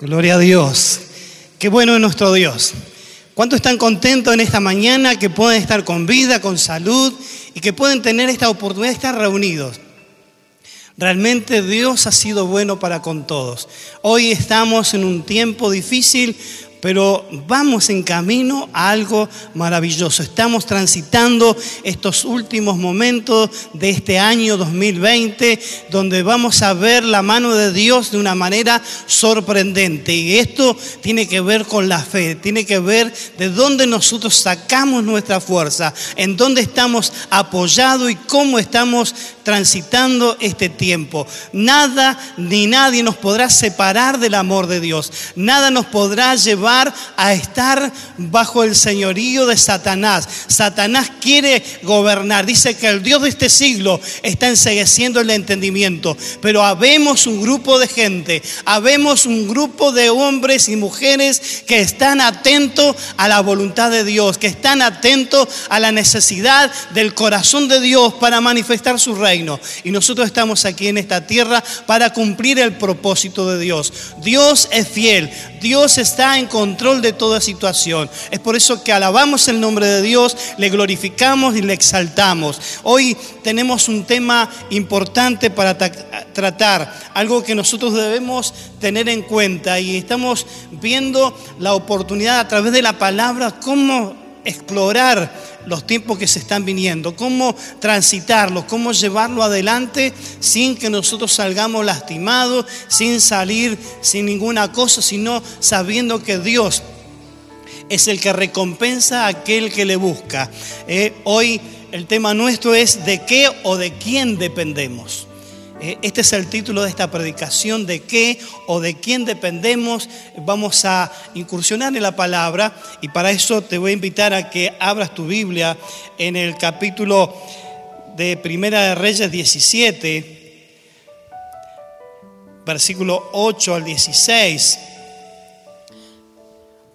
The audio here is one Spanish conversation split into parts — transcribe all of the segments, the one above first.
Gloria a Dios. Qué bueno es nuestro Dios. ¿Cuántos están contentos en esta mañana que pueden estar con vida, con salud y que pueden tener esta oportunidad de estar reunidos? Realmente Dios ha sido bueno para con todos. Hoy estamos en un tiempo difícil, pero vamos en camino a algo maravilloso. Estamos transitando estos últimos momentos de este año 2020, donde vamos a ver la mano de Dios de una manera sorprendente. Y esto tiene que ver con la fe, tiene que ver de dónde nosotros sacamos nuestra fuerza, en dónde estamos apoyados y cómo estamos transitando este tiempo. Nada ni nadie nos podrá separar del amor de Dios. Nada nos podrá llevar a estar bajo el señorío de Satanás. Satanás quiere gobernar. Dice que el Dios de este siglo está ensegueciendo el entendimiento. Pero habemos un grupo de gente, habemos un grupo de hombres y mujeres que están atentos a la voluntad de Dios, que están atentos a la necesidad del corazón de Dios para manifestar su reino. Y nosotros estamos aquí en esta tierra para cumplir el propósito de Dios. Dios es fiel, Dios está en control de toda situación. Es por eso que alabamos el nombre de Dios, le glorificamos y le exaltamos. Hoy tenemos un tema importante para tratar, algo que nosotros debemos tener en cuenta y estamos viendo la oportunidad a través de la palabra cómo explorar los tiempos que se están viniendo, cómo transitarlos, cómo llevarlo adelante sin que nosotros salgamos lastimados, sin salir sin ninguna cosa, sino sabiendo que Dios es el que recompensa a aquel que le busca. Eh, hoy el tema nuestro es de qué o de quién dependemos. Eh, este es el título de esta predicación, de qué o de quién dependemos. Vamos a incursionar en la palabra y para eso te voy a invitar a que abras tu Biblia en el capítulo de Primera de Reyes 17, versículo 8 al 16.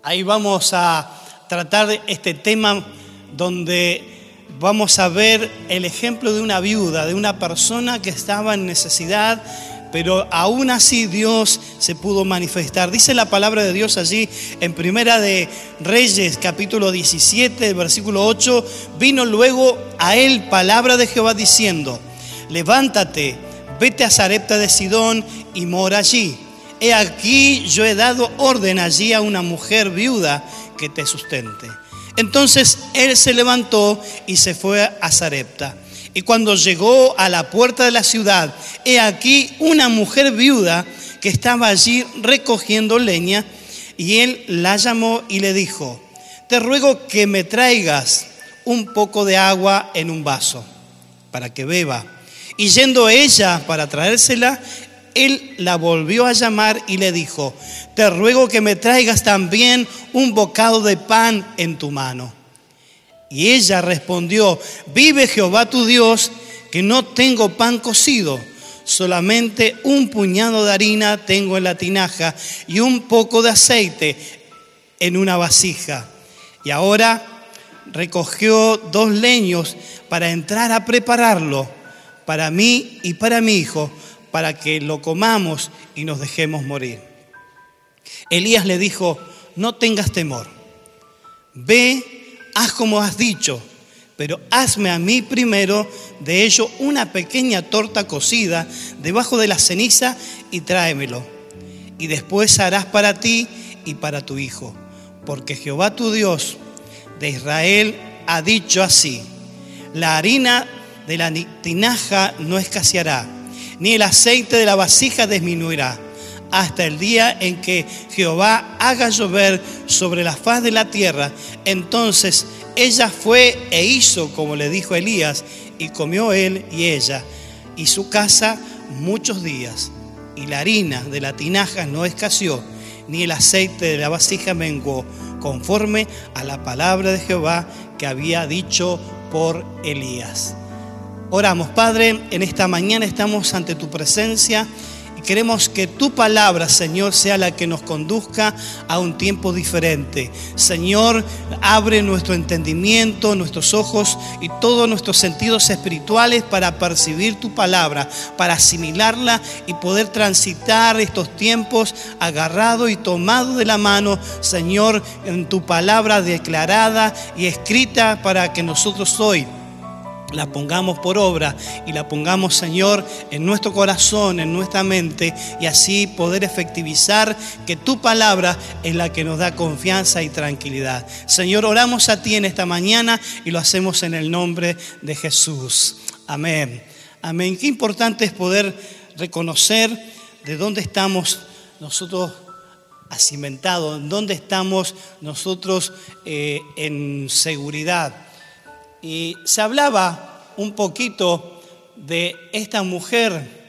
Ahí vamos a tratar este tema donde vamos a ver el ejemplo de una viuda, de una persona que estaba en necesidad, pero aún así Dios se pudo manifestar. Dice la palabra de Dios allí en Primera de Reyes, capítulo 17, versículo 8, vino luego a él palabra de Jehová diciendo, levántate, vete a Sarepta de Sidón y mora allí. He aquí yo he dado orden allí a una mujer viuda que te sustente. Entonces él se levantó y se fue a Zarepta. Y cuando llegó a la puerta de la ciudad, he aquí una mujer viuda que estaba allí recogiendo leña, y él la llamó y le dijo, te ruego que me traigas un poco de agua en un vaso para que beba. Y yendo ella para traérsela, él la volvió a llamar y le dijo, te ruego que me traigas también un bocado de pan en tu mano. Y ella respondió, vive Jehová tu Dios, que no tengo pan cocido, solamente un puñado de harina tengo en la tinaja y un poco de aceite en una vasija. Y ahora recogió dos leños para entrar a prepararlo para mí y para mi hijo para que lo comamos y nos dejemos morir. Elías le dijo, no tengas temor, ve, haz como has dicho, pero hazme a mí primero de ello una pequeña torta cocida debajo de la ceniza y tráemelo. Y después harás para ti y para tu hijo, porque Jehová tu Dios de Israel ha dicho así, la harina de la tinaja no escaseará ni el aceite de la vasija disminuirá, hasta el día en que Jehová haga llover sobre la faz de la tierra. Entonces ella fue e hizo como le dijo Elías, y comió él y ella, y su casa muchos días. Y la harina de la tinaja no escaseó, ni el aceite de la vasija menguó, conforme a la palabra de Jehová que había dicho por Elías. Oramos, Padre, en esta mañana estamos ante tu presencia Y queremos que tu palabra, Señor, sea la que nos conduzca a un tiempo diferente. Señor, abre nuestro entendimiento, nuestros ojos y todos nuestros sentidos espirituales para percibir tu palabra, para asimilarla y poder transitar estos tiempos agarrado y tomado de la mano, Señor, en tu palabra declarada y escrita para que nosotros hoy la pongamos por obra y la pongamos, Señor, en nuestro corazón, en nuestra mente, y así poder efectivizar que tu palabra es la que nos da confianza y tranquilidad. Señor, oramos a ti en esta mañana y lo hacemos en el nombre de Jesús. Amén. Amén. Qué importante es poder reconocer de dónde estamos nosotros acimentados, en dónde estamos nosotros eh, en seguridad y se hablaba un poquito de esta mujer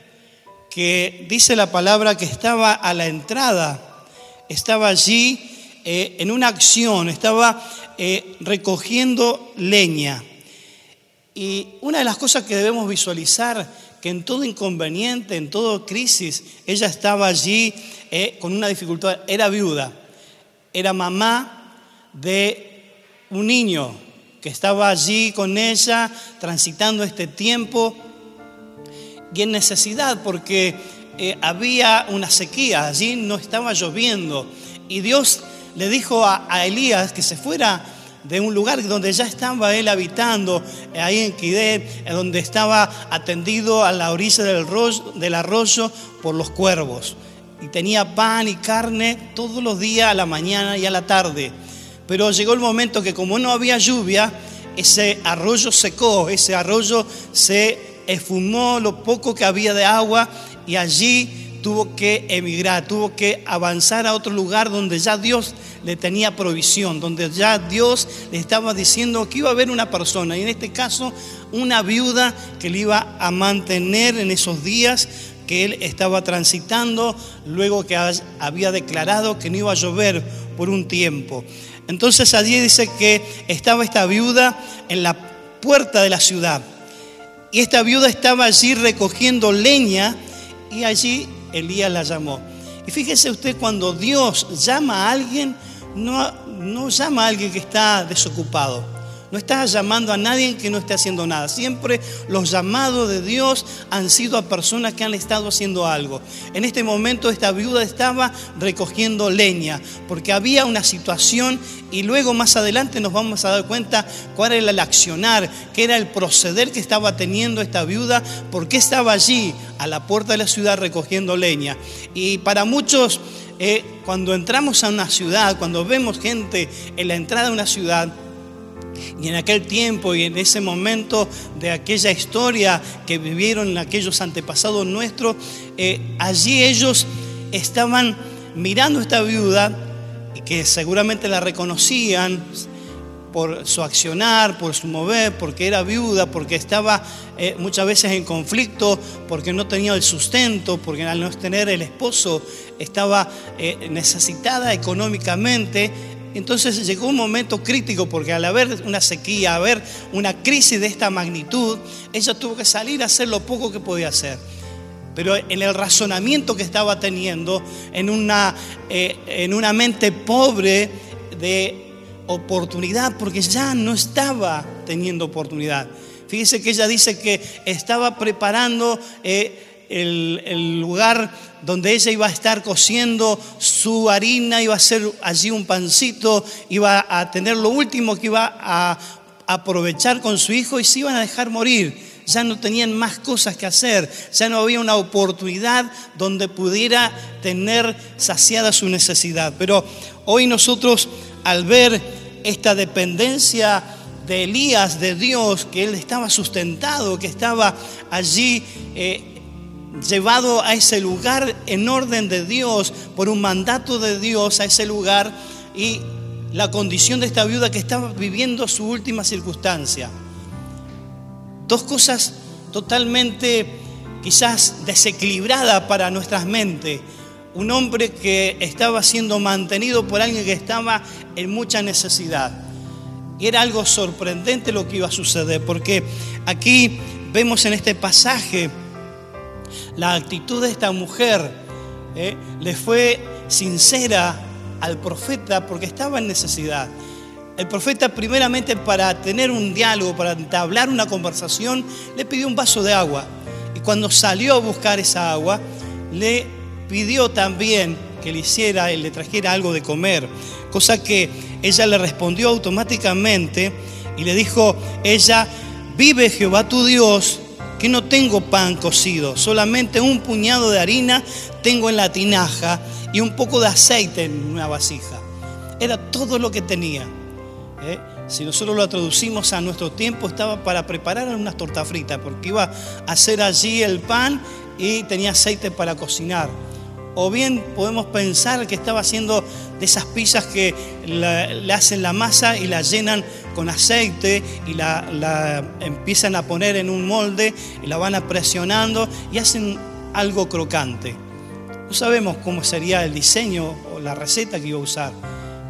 que dice la palabra que estaba a la entrada, estaba allí eh, en una acción, estaba eh, recogiendo leña. Y una de las cosas que debemos visualizar, que en todo inconveniente, en toda crisis, ella estaba allí eh, con una dificultad, era viuda, era mamá de un niño que estaba allí con ella, transitando este tiempo y en necesidad, porque eh, había una sequía, allí no estaba lloviendo. Y Dios le dijo a, Elías que se fuera de un lugar donde ya estaba él habitando, ahí en Quidet, donde estaba atendido a la orilla del, del arroyo por los cuervos. Y tenía pan y carne todos los días, a la mañana y a la tarde. Pero llegó el momento que como no había lluvia, ese arroyo secó, ese arroyo se esfumó lo poco que había de agua y allí tuvo que emigrar, tuvo que avanzar a otro lugar donde ya Dios le tenía provisión, donde ya Dios le estaba diciendo que iba a haber una persona, y en este caso una viuda que le iba a mantener en esos días que él estaba transitando, luego que había declarado que no iba a llover por un tiempo. Entonces allí dice que estaba esta viuda en la puerta de la ciudad. Y esta viuda estaba allí recogiendo leña y allí Elías la llamó. Y fíjese usted, cuando Dios llama a alguien, no, no llama a alguien que está desocupado. No estás llamando a nadie que no esté haciendo nada. Siempre los llamados de Dios han sido a personas que han estado haciendo algo. En este momento esta viuda estaba recogiendo leña porque había una situación y luego más adelante nos vamos a dar cuenta cuál era el accionar, qué era el proceder que estaba teniendo esta viuda, por qué estaba allí a la puerta de la ciudad recogiendo leña. Y para muchos, eh, cuando entramos a una ciudad, cuando vemos gente en la entrada de una ciudad, y en aquel tiempo y en ese momento de aquella historia que vivieron aquellos antepasados nuestros, eh, allí ellos estaban mirando a esta viuda, que seguramente la reconocían por su accionar, por su mover, porque era viuda, porque estaba eh, muchas veces en conflicto, porque no tenía el sustento, porque al no tener el esposo estaba eh, necesitada económicamente entonces llegó un momento crítico porque al haber una sequía, haber una crisis de esta magnitud, ella tuvo que salir a hacer lo poco que podía hacer. Pero en el razonamiento que estaba teniendo, en una, eh, en una mente pobre de oportunidad, porque ya no estaba teniendo oportunidad. Fíjese que ella dice que estaba preparando eh, el, lugar donde ella iba a estar cociendo su harina, iba a hacer allí un pancito, iba a tener lo último que iba a aprovechar con su hijo y se iban a dejar morir. Ya no tenían más cosas que hacer, ya no había una oportunidad donde pudiera tener saciada su necesidad. Pero hoy nosotros al ver esta dependencia de Elías, de Dios, que él estaba sustentado, que estaba allí eh, llevado a ese lugar en orden de Dios, por un mandato de Dios a ese lugar y la condición de esta viuda que estaba viviendo su última circunstancia. Dos cosas totalmente quizás desequilibradas para nuestras mentes. Un hombre que estaba siendo mantenido por alguien que estaba en mucha necesidad. Y era algo sorprendente lo que iba a suceder, porque aquí vemos en este pasaje la actitud de esta mujer ¿eh? le fue sincera al profeta porque estaba en necesidad. El profeta primeramente para tener un diálogo, para entablar una conversación, le pidió un vaso de agua. Y cuando salió a buscar esa agua, le pidió también que le hiciera, le trajera algo de comer. Cosa que ella le respondió automáticamente y le dijo, ella, vive Jehová tu Dios, que no tengo pan cocido, solamente un puñado de harina tengo en la tinaja y un poco de aceite en una vasija. Era todo lo que tenía. ¿eh? Si nosotros lo traducimos a nuestro tiempo, estaba para preparar unas tortas fritas, porque iba a hacer allí el pan y tenía aceite para cocinar. O bien podemos pensar que estaba haciendo de esas pizzas que le hacen la masa y la llenan con aceite y la, empiezan a poner en un molde y la van presionando y hacen algo crocante. No sabemos cómo sería el diseño o la receta que iba a usar,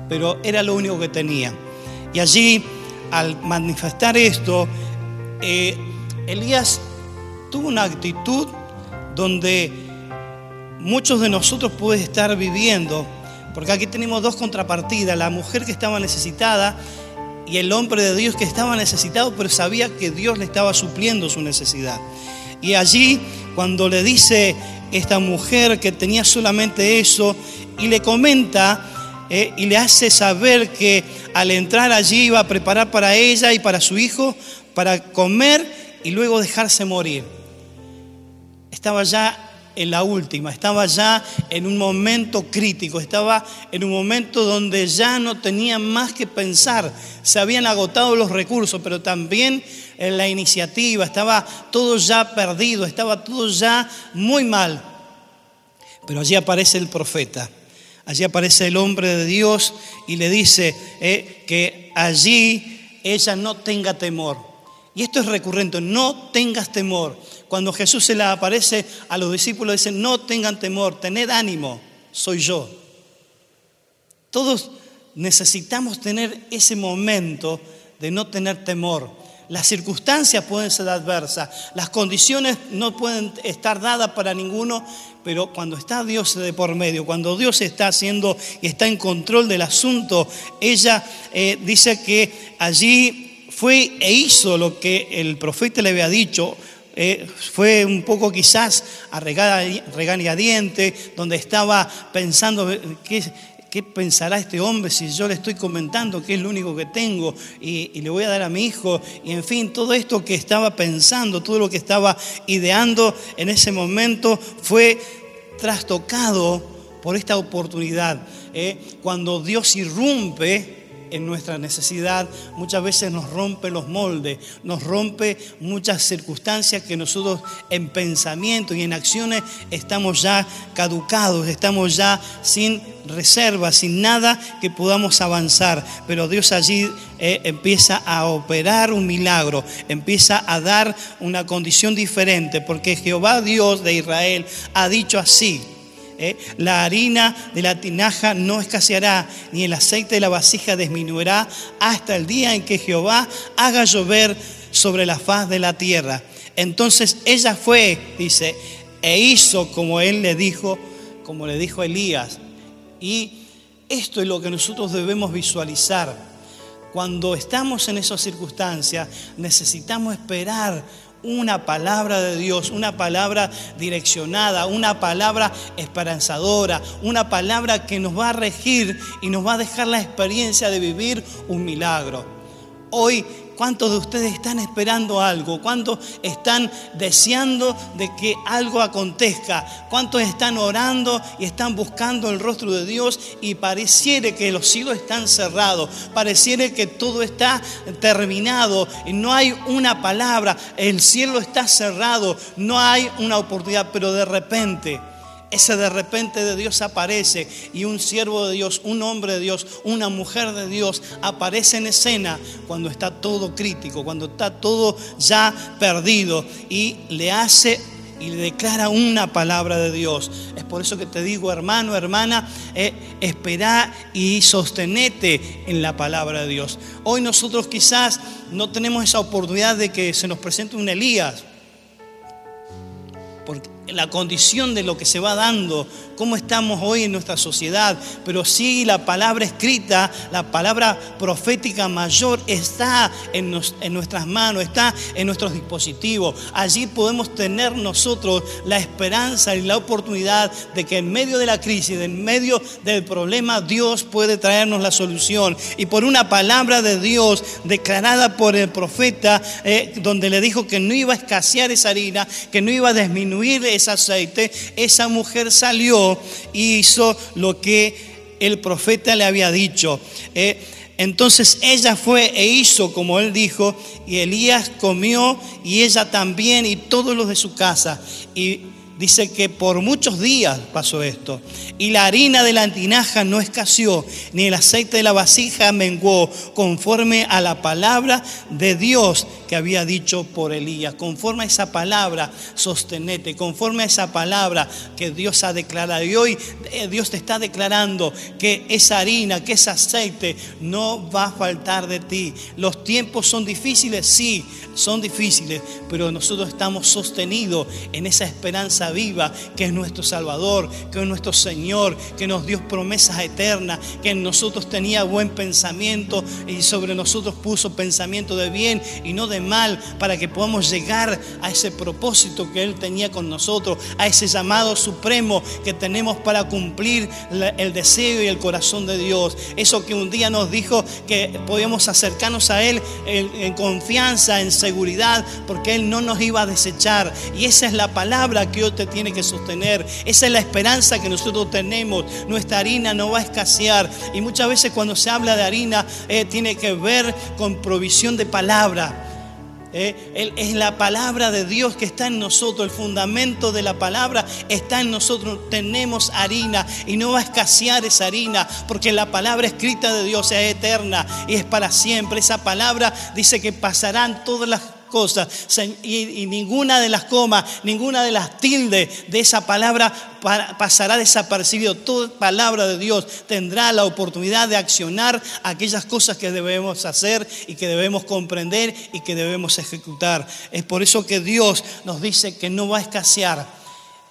pero era lo único que tenía. Y allí, al manifestar esto, eh, Elías tuvo una actitud donde muchos de nosotros pueden estar viviendo, porque aquí tenemos dos contrapartidas, la mujer que estaba necesitada y el hombre de Dios que estaba necesitado, pero sabía que Dios le estaba supliendo su necesidad. Y allí, cuando le dice esta mujer que tenía solamente eso, y le comenta eh, y le hace saber que al entrar allí iba a preparar para ella y para su hijo, para comer y luego dejarse morir. Estaba ya en la última, estaba ya en un momento crítico, estaba en un momento donde ya no tenía más que pensar, se habían agotado los recursos, pero también en la iniciativa, estaba todo ya perdido, estaba todo ya muy mal. Pero allí aparece el profeta, allí aparece el hombre de Dios y le dice eh, que allí ella no tenga temor. Y esto es recurrente, no tengas temor. Cuando Jesús se le aparece a los discípulos, dice, no tengan temor, tened ánimo, soy yo. Todos necesitamos tener ese momento de no tener temor. Las circunstancias pueden ser adversas, las condiciones no pueden estar dadas para ninguno, pero cuando está Dios de por medio, cuando Dios está haciendo y está en control del asunto, ella eh, dice que allí fue e hizo lo que el profeta le había dicho, eh, fue un poco quizás a regañadiente, donde estaba pensando, ¿qué, ¿qué, pensará este hombre si yo le estoy comentando que es lo único que tengo y, y, le voy a dar a mi hijo? Y en fin, todo esto que estaba pensando, todo lo que estaba ideando en ese momento fue trastocado por esta oportunidad. ¿eh? Cuando Dios irrumpe, en nuestra necesidad, muchas veces nos rompe los moldes, nos rompe muchas circunstancias que nosotros en pensamiento y en acciones estamos ya caducados, estamos ya sin reserva, sin nada que podamos avanzar. Pero Dios allí eh, empieza a operar un milagro, empieza a dar una condición diferente, porque Jehová Dios de Israel ha dicho así. ¿Eh? La harina de la tinaja no escaseará, ni el aceite de la vasija disminuirá hasta el día en que Jehová haga llover sobre la faz de la tierra. Entonces ella fue, dice, e hizo como él le dijo, como le dijo Elías. Y esto es lo que nosotros debemos visualizar. Cuando estamos en esas circunstancias, necesitamos esperar una palabra de Dios, una palabra direccionada, una palabra esperanzadora, una palabra que nos va a regir y nos va a dejar la experiencia de vivir un milagro. Hoy ¿Cuántos de ustedes están esperando algo? ¿Cuántos están deseando de que algo acontezca? ¿Cuántos están orando y están buscando el rostro de Dios y pareciera que los cielos están cerrados? Pareciera que todo está terminado y no hay una palabra, el cielo está cerrado, no hay una oportunidad, pero de repente ese de repente de Dios aparece y un siervo de Dios, un hombre de Dios, una mujer de Dios aparece en escena cuando está todo crítico, cuando está todo ya perdido y le hace y le declara una palabra de Dios. Es por eso que te digo, hermano, hermana, eh, espera y sostenete en la palabra de Dios. Hoy nosotros quizás no tenemos esa oportunidad de que se nos presente un Elías. La condición de lo que se va dando, cómo estamos hoy en nuestra sociedad, pero sí la palabra escrita, la palabra profética mayor está en, en nuestras manos, está en nuestros dispositivos. Allí podemos tener nosotros la esperanza y la oportunidad de que en medio de la crisis, en medio del problema, Dios puede traernos la solución. Y por una palabra de Dios declarada por el profeta, eh, donde le dijo que no iba a escasear esa harina, que no iba a disminuir ese aceite, esa mujer salió y hizo lo que el profeta le había dicho. Eh, entonces ella fue e hizo como él dijo, y Elías comió y ella también y todos los de su casa. Y dice que por muchos días pasó esto. Y la harina de la tinaja no escaseó, ni el aceite de la vasija menguó, conforme a la palabra de Dios que había dicho por Elías. Conforme a esa palabra, sostenete, conforme a esa palabra que Dios ha declarado. Y hoy eh, Dios te está declarando que esa harina, que ese aceite no va a faltar de ti. Los tiempos son difíciles, sí, son difíciles, pero nosotros estamos sostenidos en esa esperanza viva que es nuestro Salvador, que es nuestro Señor, que nos dio promesas eternas, que en nosotros tenía buen pensamiento y sobre nosotros puso pensamiento de bien y no de mal para que podamos llegar a ese propósito que Él tenía con nosotros, a ese llamado supremo que tenemos para cumplir el deseo y el corazón de Dios. Eso que un día nos dijo que podíamos acercarnos a Él en, confianza, en seguridad, porque Él no nos iba a desechar. Y esa es la palabra que hoy tiene que sostener. Esa es la esperanza que nosotros tenemos. Nuestra harina no va a escasear. Y muchas veces cuando se habla de harina, eh, tiene que ver con provisión de palabra. Eh, es la palabra de Dios que está en nosotros, el fundamento de la palabra está en nosotros. Tenemos harina y no va a escasear esa harina porque la palabra escrita de Dios es eterna y es para siempre. Esa palabra dice que pasarán todas las cosas y, ninguna de las comas, ninguna de las tildes de esa palabra pasará desapercibido. Toda palabra de Dios tendrá la oportunidad de accionar aquellas cosas que debemos hacer y que debemos comprender y que debemos ejecutar. Es por eso que Dios nos dice que no va a escasear.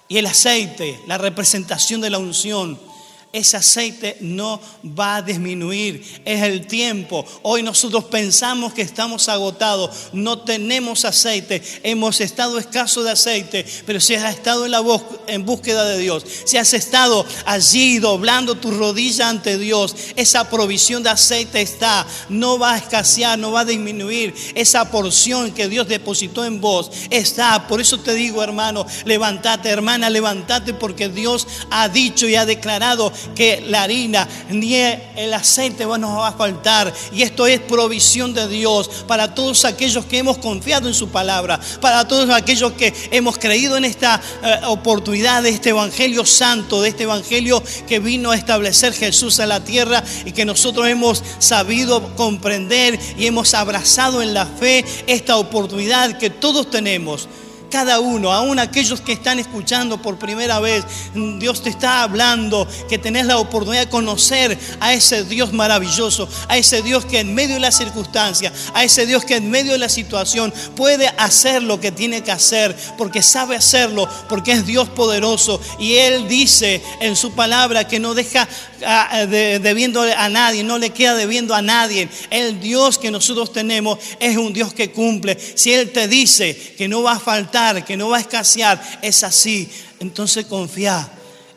Y el aceite, la representación de la unción, ese aceite no va a disminuir. Es el tiempo. Hoy nosotros pensamos que estamos agotados. No tenemos aceite. Hemos estado escaso de aceite. Pero si has estado en, la en búsqueda de Dios, si has estado allí doblando tu rodilla ante Dios, esa provisión de aceite está. No va a escasear, no va a disminuir. Esa porción que Dios depositó en vos está. Por eso te digo, hermano, levántate, hermana, levántate porque Dios ha dicho y ha declarado que la harina ni el aceite nos va a faltar. Y esto es provisión de Dios para todos aquellos que hemos confiado en su palabra, para todos aquellos que hemos creído en esta eh, oportunidad de este Evangelio santo, de este Evangelio que vino a establecer Jesús en la tierra y que nosotros hemos sabido comprender y hemos abrazado en la fe esta oportunidad que todos tenemos cada uno, aún aquellos que están escuchando por primera vez, Dios te está hablando, que tenés la oportunidad de conocer a ese Dios maravilloso, a ese Dios que en medio de la circunstancia, a ese Dios que en medio de la situación puede hacer lo que tiene que hacer, porque sabe hacerlo, porque es Dios poderoso. Y Él dice en su palabra que no deja ah, debiendo a nadie, no le queda debiendo a nadie. El Dios que nosotros tenemos es un Dios que cumple. Si Él te dice que no va a faltar, que no va a escasear, es así. Entonces confía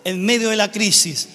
en medio de la crisis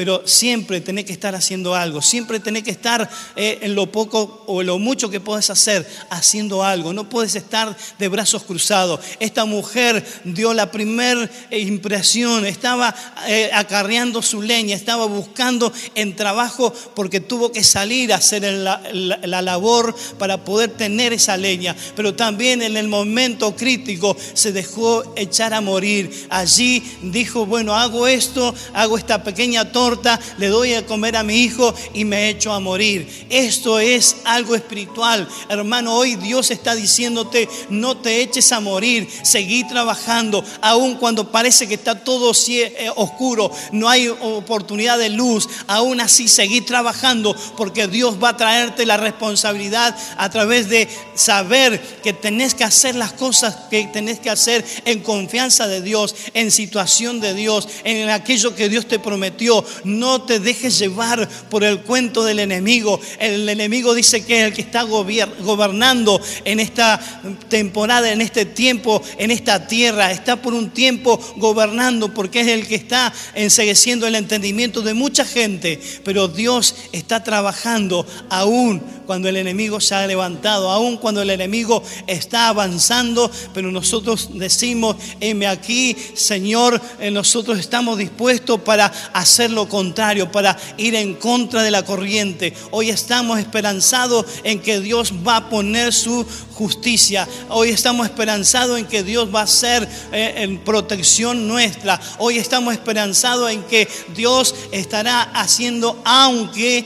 pero siempre tenés que estar haciendo algo, siempre tenés que estar eh, en lo poco o en lo mucho que puedes hacer haciendo algo, no puedes estar de brazos cruzados. Esta mujer dio la primera impresión, estaba eh, acarreando su leña, estaba buscando en trabajo porque tuvo que salir a hacer la, la labor para poder tener esa leña, pero también en el momento crítico se dejó echar a morir. Allí dijo, bueno, hago esto, hago esta pequeña torre le doy a comer a mi hijo y me echo a morir. Esto es algo espiritual. Hermano, hoy Dios está diciéndote, no te eches a morir, seguí trabajando, aun cuando parece que está todo eh, oscuro, no hay oportunidad de luz, aún así seguí trabajando porque Dios va a traerte la responsabilidad a través de saber que tenés que hacer las cosas que tenés que hacer en confianza de Dios, en situación de Dios, en aquello que Dios te prometió. No te dejes llevar por el cuento del enemigo. El enemigo dice que es el que está gobernando en esta temporada, en este tiempo, en esta tierra. Está por un tiempo gobernando porque es el que está ensegueciendo el entendimiento de mucha gente. Pero Dios está trabajando aún cuando el enemigo se ha levantado, aún cuando el enemigo está avanzando, pero nosotros decimos, heme aquí, Señor, eh, nosotros estamos dispuestos para hacer contrario, para ir en contra de la corriente. Hoy estamos esperanzados en que Dios va a poner su justicia. Hoy estamos esperanzados en que Dios va a ser eh, en protección nuestra. Hoy estamos esperanzados en que Dios estará haciendo, aunque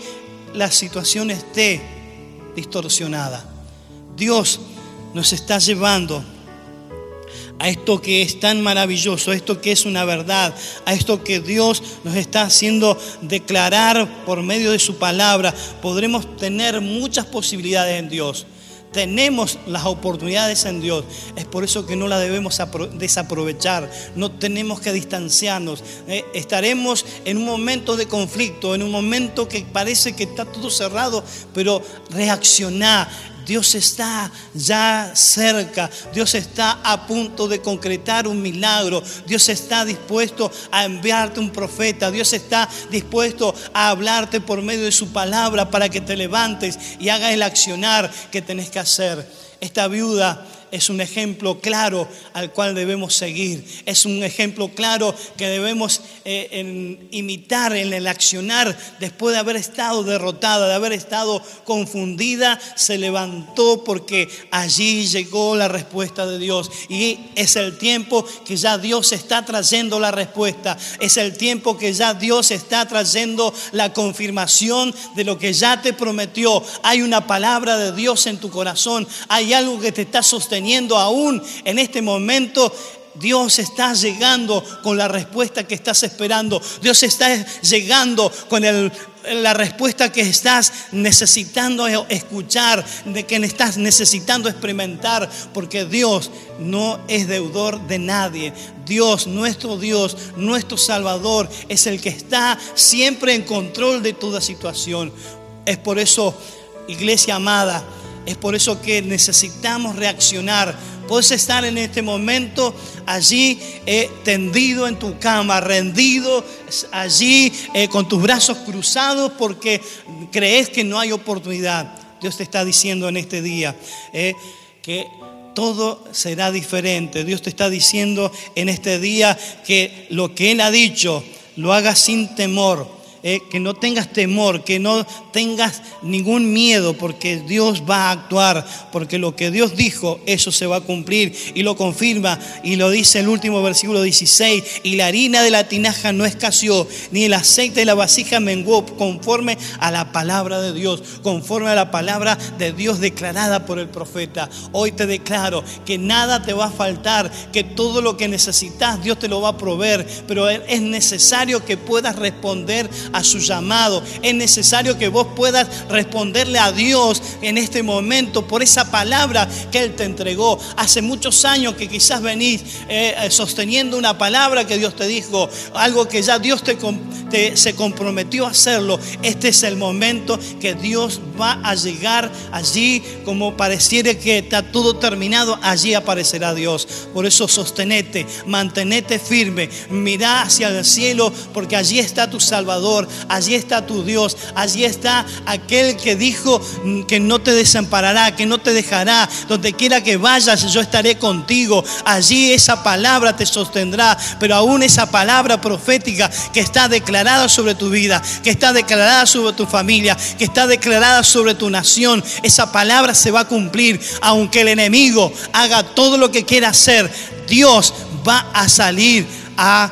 la situación esté distorsionada. Dios nos está llevando a esto que es tan maravilloso, a esto que es una verdad, a esto que Dios nos está haciendo declarar por medio de su palabra. Podremos tener muchas posibilidades en Dios tenemos las oportunidades en Dios. Es por eso que no las debemos desaprovechar. No tenemos que distanciarnos. Eh, estaremos en un momento de conflicto, en un momento que parece que está todo cerrado, pero reaccionar Dios está ya cerca, Dios está a punto de concretar un milagro, Dios está dispuesto a enviarte un profeta, Dios está dispuesto a hablarte por medio de su palabra para que te levantes y hagas el accionar que tenés que hacer. Esta viuda es un ejemplo claro al cual debemos seguir. Es un ejemplo claro que debemos eh, imitar en el accionar. Después de haber estado derrotada, de haber estado confundida, se levantó porque allí llegó la respuesta de Dios. Y es el tiempo que ya Dios está trayendo la respuesta. Es el tiempo que ya Dios está trayendo la confirmación de lo que ya te prometió. Hay una palabra de Dios en tu corazón. Hay algo que te está sosteniendo aún en este momento, Dios está llegando con la respuesta que estás esperando. Dios está llegando con la respuesta que estás necesitando escuchar, de que estás necesitando experimentar, porque Dios no es deudor de nadie. Dios, nuestro Dios, nuestro Salvador, es el que está siempre en control de toda situación. Es por eso, iglesia amada, es por eso que necesitamos reaccionar. Puedes estar en este momento allí eh, tendido en tu cama, rendido allí eh, con tus brazos cruzados porque crees que no hay oportunidad. Dios te está diciendo en este día eh, que todo será diferente. Dios te está diciendo en este día que lo que Él ha dicho lo haga sin temor que no tengas temor, que no tengas ningún miedo, porque Dios va a actuar, porque lo que Dios dijo, eso se va a cumplir y lo confirma y lo dice el último versículo 16, y la harina de la tinaja no escaseó, ni el aceite de la vasija menguó, conforme a la palabra de Dios, conforme a la palabra de Dios declarada por el profeta. Hoy te declaro que nada te va a faltar, que todo lo que necesitas Dios te lo va a proveer, pero es necesario que puedas responder a su llamado. Es necesario que vos puedas responderle a Dios en este momento por esa palabra que Él te entregó. Hace muchos años que quizás venís eh, eh, sosteniendo una palabra que Dios te dijo, algo que ya Dios te, se comprometió a hacerlo. Este es el momento que Dios va a llegar allí como pareciera que está todo terminado, allí aparecerá Dios. Por eso sostenete, mantenete firme, mira hacia el cielo porque allí está tu Salvador allí está tu Dios, allí está aquel que dijo que no te desamparará, que no te dejará, donde quiera que vayas yo estaré contigo, allí esa palabra te sostendrá, pero aún esa palabra profética que está declarada sobre tu vida, que está declarada sobre tu familia, que está declarada sobre tu nación, esa palabra se va a cumplir, aunque el enemigo haga todo lo que quiera hacer, Dios va a salir a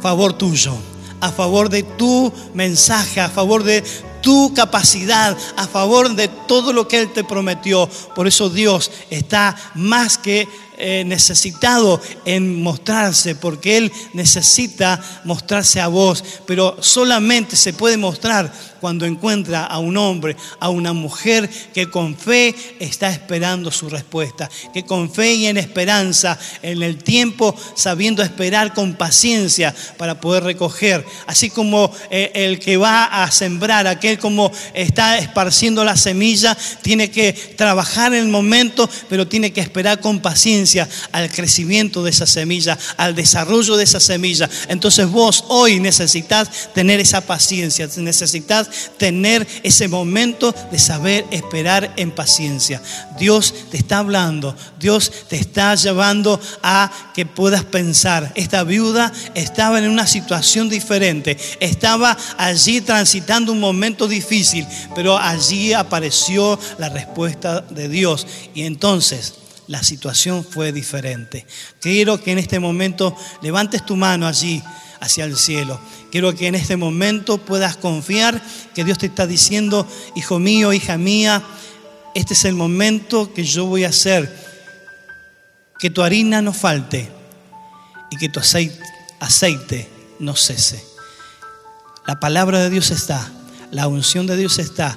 favor tuyo a favor de tu mensaje, a favor de tu capacidad, a favor de todo lo que Él te prometió. Por eso Dios está más que eh, necesitado en mostrarse, porque Él necesita mostrarse a vos, pero solamente se puede mostrar cuando encuentra a un hombre, a una mujer que con fe está esperando su respuesta, que con fe y en esperanza, en el tiempo, sabiendo esperar con paciencia para poder recoger, así como eh, el que va a sembrar, aquel como está esparciendo la semilla, tiene que trabajar en el momento, pero tiene que esperar con paciencia al crecimiento de esa semilla, al desarrollo de esa semilla. Entonces vos hoy necesitas tener esa paciencia, necesitas tener ese momento de saber esperar en paciencia. Dios te está hablando, Dios te está llevando a que puedas pensar. Esta viuda estaba en una situación diferente, estaba allí transitando un momento difícil, pero allí apareció la respuesta de Dios. Y entonces la situación fue diferente. Quiero que en este momento levantes tu mano allí hacia el cielo. Quiero que en este momento puedas confiar que Dios te está diciendo, hijo mío, hija mía, este es el momento que yo voy a hacer que tu harina no falte y que tu aceite, aceite no cese. La palabra de Dios está, la unción de Dios está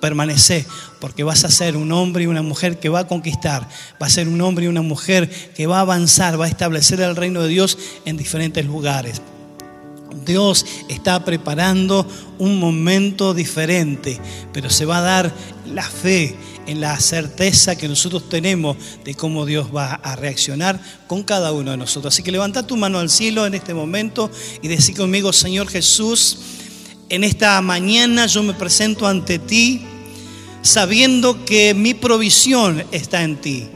permanece, porque vas a ser un hombre y una mujer que va a conquistar, va a ser un hombre y una mujer que va a avanzar, va a establecer el reino de Dios en diferentes lugares. Dios está preparando un momento diferente, pero se va a dar la fe en la certeza que nosotros tenemos de cómo Dios va a reaccionar con cada uno de nosotros. Así que levanta tu mano al cielo en este momento y decir conmigo, Señor Jesús, en esta mañana yo me presento ante ti sabiendo que mi provisión está en ti.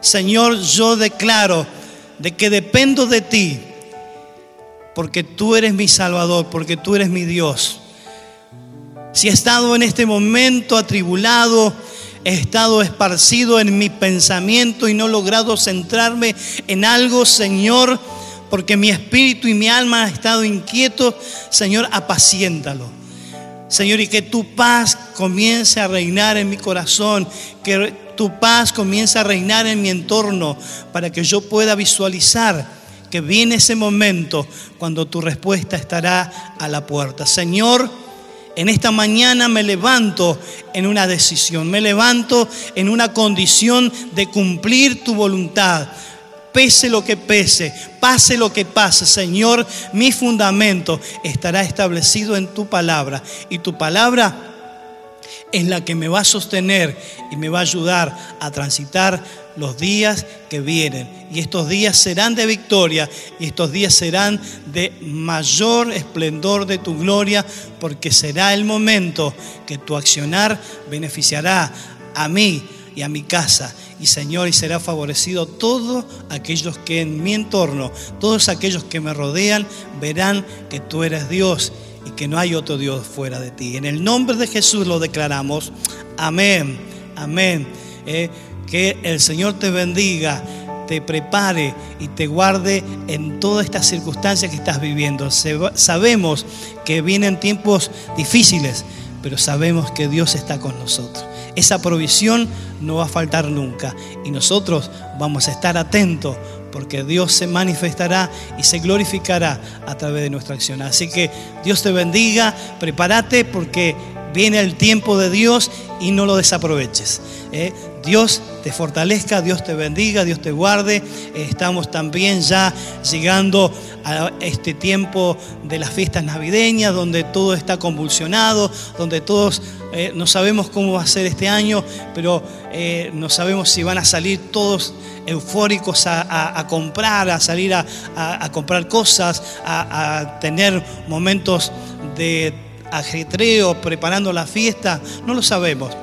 Señor, yo declaro de que dependo de ti, porque tú eres mi Salvador, porque tú eres mi Dios. Si he estado en este momento atribulado, he estado esparcido en mi pensamiento y no he logrado centrarme en algo, Señor, porque mi espíritu y mi alma han estado inquietos, Señor, apaciéntalo. Señor, y que tu paz comience a reinar en mi corazón, que tu paz comience a reinar en mi entorno, para que yo pueda visualizar que viene ese momento cuando tu respuesta estará a la puerta. Señor, en esta mañana me levanto en una decisión, me levanto en una condición de cumplir tu voluntad pese lo que pese, pase lo que pase, Señor, mi fundamento estará establecido en tu palabra. Y tu palabra es la que me va a sostener y me va a ayudar a transitar los días que vienen. Y estos días serán de victoria y estos días serán de mayor esplendor de tu gloria, porque será el momento que tu accionar beneficiará a mí y a mi casa y Señor, y será favorecido todos aquellos que en mi entorno, todos aquellos que me rodean, verán que tú eres Dios y que no hay otro Dios fuera de ti. En el nombre de Jesús lo declaramos. Amén, amén. Eh, que el Señor te bendiga te prepare y te guarde en todas estas circunstancias que estás viviendo. Sabemos que vienen tiempos difíciles, pero sabemos que Dios está con nosotros. Esa provisión no va a faltar nunca y nosotros vamos a estar atentos porque Dios se manifestará y se glorificará a través de nuestra acción. Así que Dios te bendiga, prepárate porque viene el tiempo de Dios y no lo desaproveches. ¿eh? Dios te fortalezca, Dios te bendiga, Dios te guarde. Estamos también ya llegando a este tiempo de las fiestas navideñas, donde todo está convulsionado, donde todos eh, no sabemos cómo va a ser este año, pero eh, no sabemos si van a salir todos eufóricos a, comprar, a salir a, a comprar cosas, a tener momentos de ajetreo, preparando la fiesta, no lo sabemos.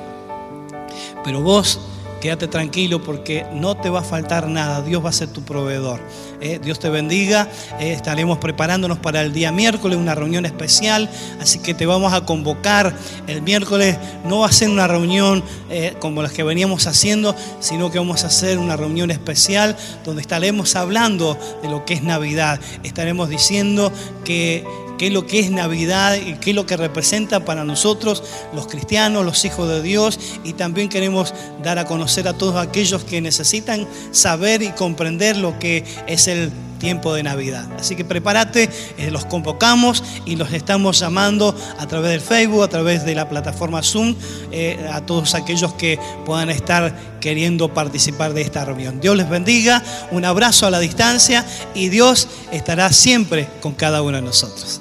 Pero vos quédate tranquilo porque no te va a faltar nada, Dios va a ser tu proveedor. Eh, Dios te bendiga, eh, estaremos preparándonos para el día miércoles, una reunión especial, así que te vamos a convocar. El miércoles, no va a ser una reunión eh, como las que veníamos haciendo, sino que vamos a hacer una reunión especial donde estaremos hablando de lo que es Navidad, estaremos diciendo que qué es lo que es Navidad y qué es lo que representa para nosotros los cristianos, los hijos de Dios y también queremos dar a conocer a todos aquellos que necesitan saber y comprender lo que es el tiempo de Navidad. Así que prepárate, eh, los convocamos y los estamos llamando a través del Facebook, a través de la plataforma Zoom, eh, a todos aquellos que puedan estar queriendo participar de esta reunión. Dios les bendiga, un abrazo a la distancia y Dios estará siempre con cada uno de nosotros.